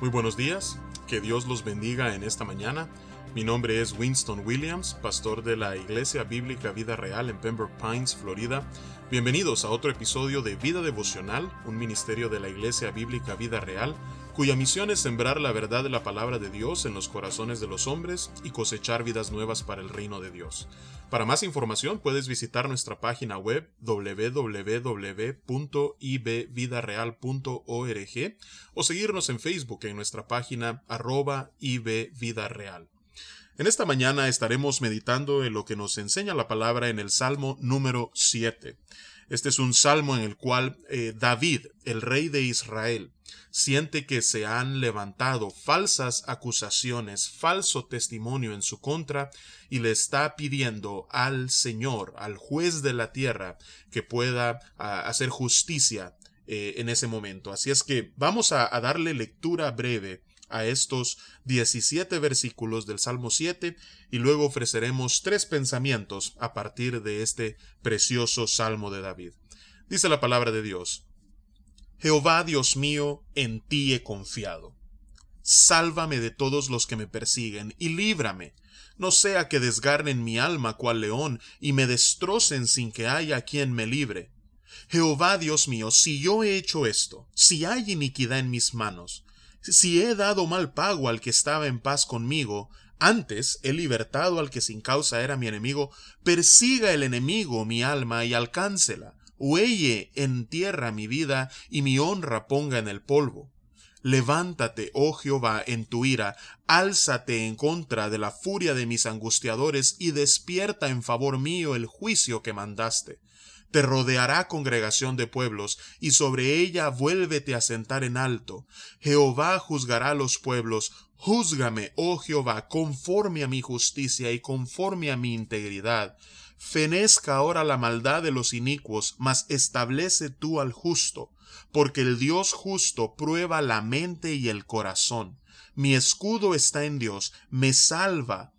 Muy buenos días, que Dios los bendiga en esta mañana. Mi nombre es Winston Williams, pastor de la Iglesia Bíblica Vida Real en Pembroke Pines, Florida. Bienvenidos a otro episodio de Vida Devocional, un ministerio de la Iglesia Bíblica Vida Real cuya misión es sembrar la verdad de la palabra de Dios en los corazones de los hombres y cosechar vidas nuevas para el reino de Dios. Para más información puedes visitar nuestra página web www.ibvidareal.org o seguirnos en Facebook en nuestra página arroba ibvidareal. En esta mañana estaremos meditando en lo que nos enseña la palabra en el Salmo número 7. Este es un salmo en el cual eh, David, el rey de Israel, siente que se han levantado falsas acusaciones, falso testimonio en su contra, y le está pidiendo al Señor, al juez de la tierra, que pueda hacer justicia eh, en ese momento. Así es que vamos a darle lectura breve a estos 17 versículos del Salmo 7 y luego ofreceremos tres pensamientos a partir de este precioso Salmo de David. Dice la palabra de Dios, Jehová Dios mío, en ti he confiado. Sálvame de todos los que me persiguen y líbrame, no sea que desgarren mi alma cual león y me destrocen sin que haya quien me libre. Jehová Dios mío, si yo he hecho esto, si hay iniquidad en mis manos, si he dado mal pago al que estaba en paz conmigo, antes he libertado al que sin causa era mi enemigo, persiga el enemigo mi alma y alcáncela, huelle en tierra mi vida y mi honra ponga en el polvo. Levántate, oh Jehová, en tu ira, álzate en contra de la furia de mis angustiadores y despierta en favor mío el juicio que mandaste te rodeará congregación de pueblos, y sobre ella vuélvete a sentar en alto. Jehová juzgará los pueblos, júzgame, oh Jehová, conforme a mi justicia y conforme a mi integridad. Fenezca ahora la maldad de los inicuos, mas establece tú al justo, porque el Dios justo prueba la mente y el corazón. Mi escudo está en Dios, me salva,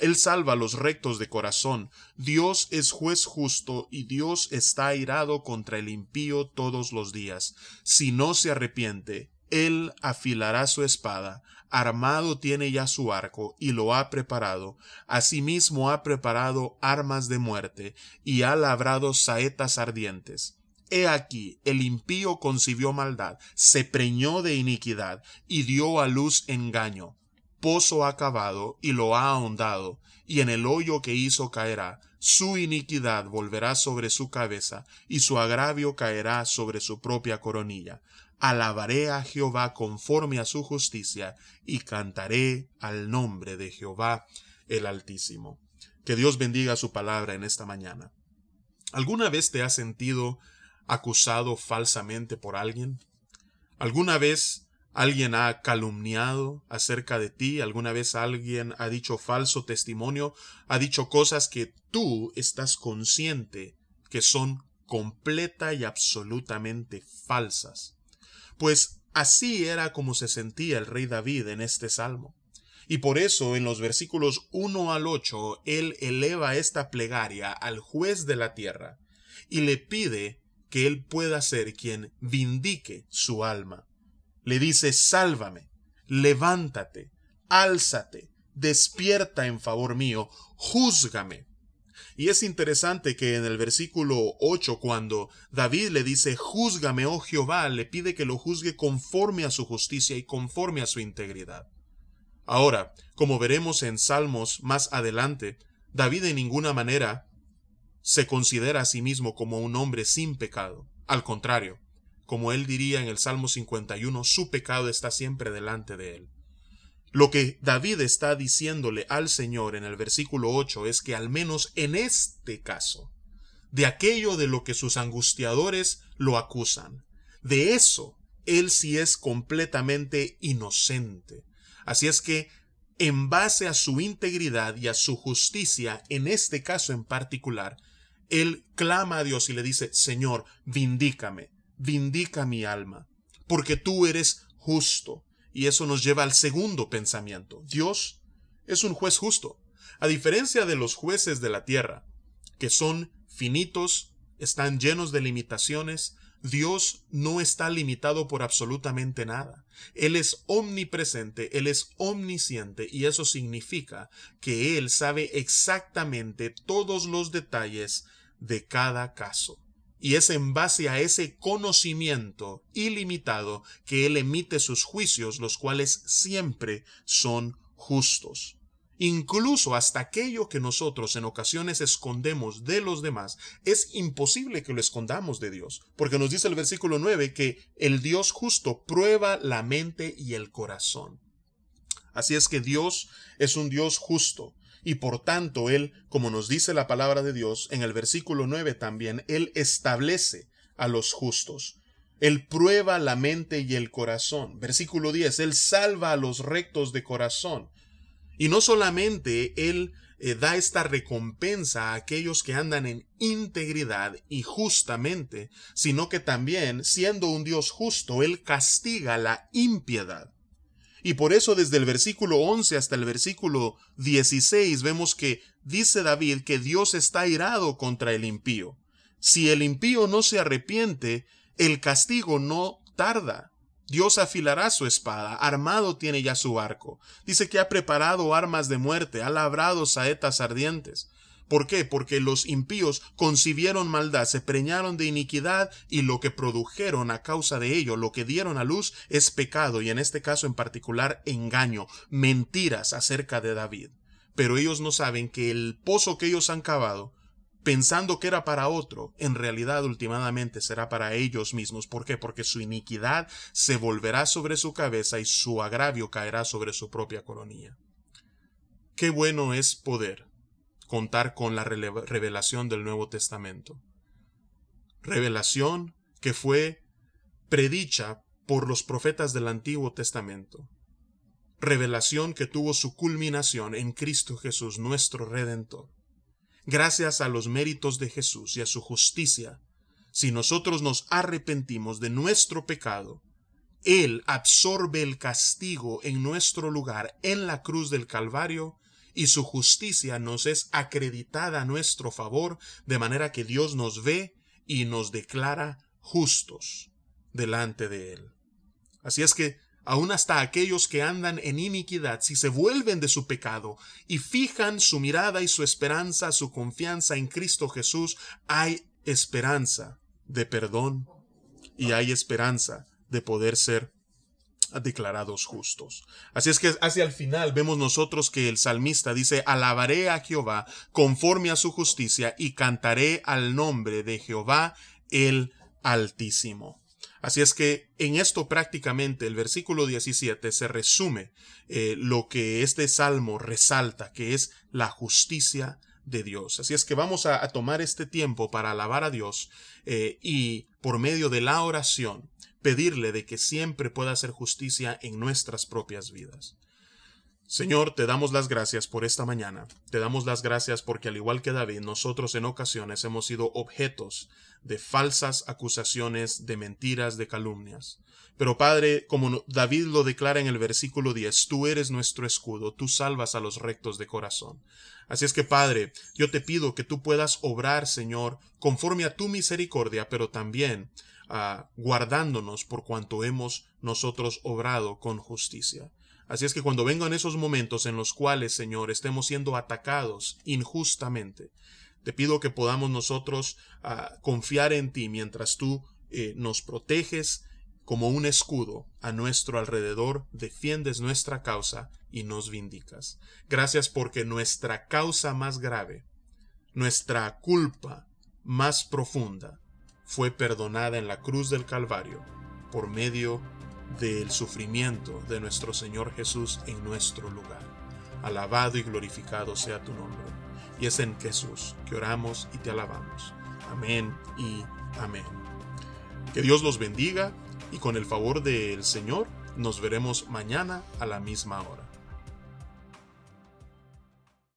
él salva a los rectos de corazón. Dios es juez justo y Dios está airado contra el impío todos los días. Si no se arrepiente, Él afilará su espada, armado tiene ya su arco y lo ha preparado. Asimismo ha preparado armas de muerte y ha labrado saetas ardientes. He aquí, el impío concibió maldad, se preñó de iniquidad y dio a luz engaño pozo ha cavado y lo ha ahondado, y en el hoyo que hizo caerá. Su iniquidad volverá sobre su cabeza, y su agravio caerá sobre su propia coronilla. Alabaré a Jehová conforme a su justicia, y cantaré al nombre de Jehová el Altísimo. Que Dios bendiga su palabra en esta mañana. ¿Alguna vez te has sentido acusado falsamente por alguien? ¿Alguna vez ¿Alguien ha calumniado acerca de ti? ¿Alguna vez alguien ha dicho falso testimonio? ¿Ha dicho cosas que tú estás consciente que son completa y absolutamente falsas? Pues así era como se sentía el rey David en este salmo. Y por eso en los versículos 1 al 8 él eleva esta plegaria al juez de la tierra y le pide que él pueda ser quien vindique su alma le dice, sálvame, levántate, álzate, despierta en favor mío, júzgame. Y es interesante que en el versículo 8, cuando David le dice, júzgame, oh Jehová, le pide que lo juzgue conforme a su justicia y conforme a su integridad. Ahora, como veremos en Salmos más adelante, David en ninguna manera se considera a sí mismo como un hombre sin pecado. Al contrario, como él diría en el Salmo 51, su pecado está siempre delante de él. Lo que David está diciéndole al Señor en el versículo 8 es que al menos en este caso, de aquello de lo que sus angustiadores lo acusan, de eso él sí es completamente inocente. Así es que, en base a su integridad y a su justicia, en este caso en particular, él clama a Dios y le dice, Señor, vindícame, vindica mi alma, porque tú eres justo. Y eso nos lleva al segundo pensamiento. Dios es un juez justo. A diferencia de los jueces de la tierra, que son finitos, están llenos de limitaciones, Dios no está limitado por absolutamente nada. Él es omnipresente, Él es omnisciente y eso significa que Él sabe exactamente todos los detalles de cada caso. Y es en base a ese conocimiento ilimitado que Él emite sus juicios, los cuales siempre son justos. Incluso hasta aquello que nosotros en ocasiones escondemos de los demás, es imposible que lo escondamos de Dios, porque nos dice el versículo 9 que el Dios justo prueba la mente y el corazón. Así es que Dios es un Dios justo, y por tanto Él, como nos dice la palabra de Dios en el versículo 9 también, Él establece a los justos. Él prueba la mente y el corazón. Versículo 10, Él salva a los rectos de corazón. Y no solamente Él eh, da esta recompensa a aquellos que andan en integridad y justamente, sino que también, siendo un Dios justo, Él castiga la impiedad. Y por eso desde el versículo 11 hasta el versículo 16 vemos que dice David que Dios está irado contra el impío. Si el impío no se arrepiente, el castigo no tarda. Dios afilará su espada, armado tiene ya su arco. Dice que ha preparado armas de muerte, ha labrado saetas ardientes. ¿Por qué? Porque los impíos concibieron maldad, se preñaron de iniquidad y lo que produjeron a causa de ello, lo que dieron a luz es pecado y en este caso en particular engaño, mentiras acerca de David. Pero ellos no saben que el pozo que ellos han cavado pensando que era para otro, en realidad últimamente será para ellos mismos. ¿Por qué? Porque su iniquidad se volverá sobre su cabeza y su agravio caerá sobre su propia coronilla. Qué bueno es poder contar con la revelación del Nuevo Testamento. Revelación que fue predicha por los profetas del Antiguo Testamento. Revelación que tuvo su culminación en Cristo Jesús, nuestro Redentor gracias a los méritos de Jesús y a su justicia, si nosotros nos arrepentimos de nuestro pecado, Él absorbe el castigo en nuestro lugar en la cruz del Calvario y su justicia nos es acreditada a nuestro favor, de manera que Dios nos ve y nos declara justos delante de Él. Así es que aun hasta aquellos que andan en iniquidad, si se vuelven de su pecado y fijan su mirada y su esperanza, su confianza en Cristo Jesús, hay esperanza de perdón y hay esperanza de poder ser declarados justos. Así es que hacia el final vemos nosotros que el salmista dice, alabaré a Jehová conforme a su justicia y cantaré al nombre de Jehová el Altísimo. Así es que en esto prácticamente el versículo 17 se resume eh, lo que este salmo resalta, que es la justicia de Dios. Así es que vamos a, tomar este tiempo para alabar a Dios eh, y por medio de la oración pedirle de que siempre pueda hacer justicia en nuestras propias vidas. Señor, te damos las gracias por esta mañana. Te damos las gracias porque al igual que David, nosotros en ocasiones hemos sido objetos de falsas acusaciones, de mentiras, de calumnias. Pero Padre, como David lo declara en el versículo 10, tú eres nuestro escudo, tú salvas a los rectos de corazón. Así es que Padre, yo te pido que tú puedas obrar, Señor, conforme a tu misericordia, pero también ah, guardándonos por cuanto hemos nosotros obrado con justicia. Así es que cuando vengan esos momentos en los cuales, Señor, estemos siendo atacados injustamente, te pido que podamos nosotros ah, confiar en ti mientras tú eh, nos proteges como un escudo a nuestro alrededor, defiendes nuestra causa y nos vindicas. Gracias porque nuestra causa más grave, nuestra culpa más profunda, fue perdonada en la cruz del Calvario por medio del sufrimiento de nuestro Señor Jesús en nuestro lugar. Alabado y glorificado sea tu nombre. Y es en Jesús que oramos y te alabamos. Amén y amén. Que Dios los bendiga y con el favor del Señor nos veremos mañana a la misma hora.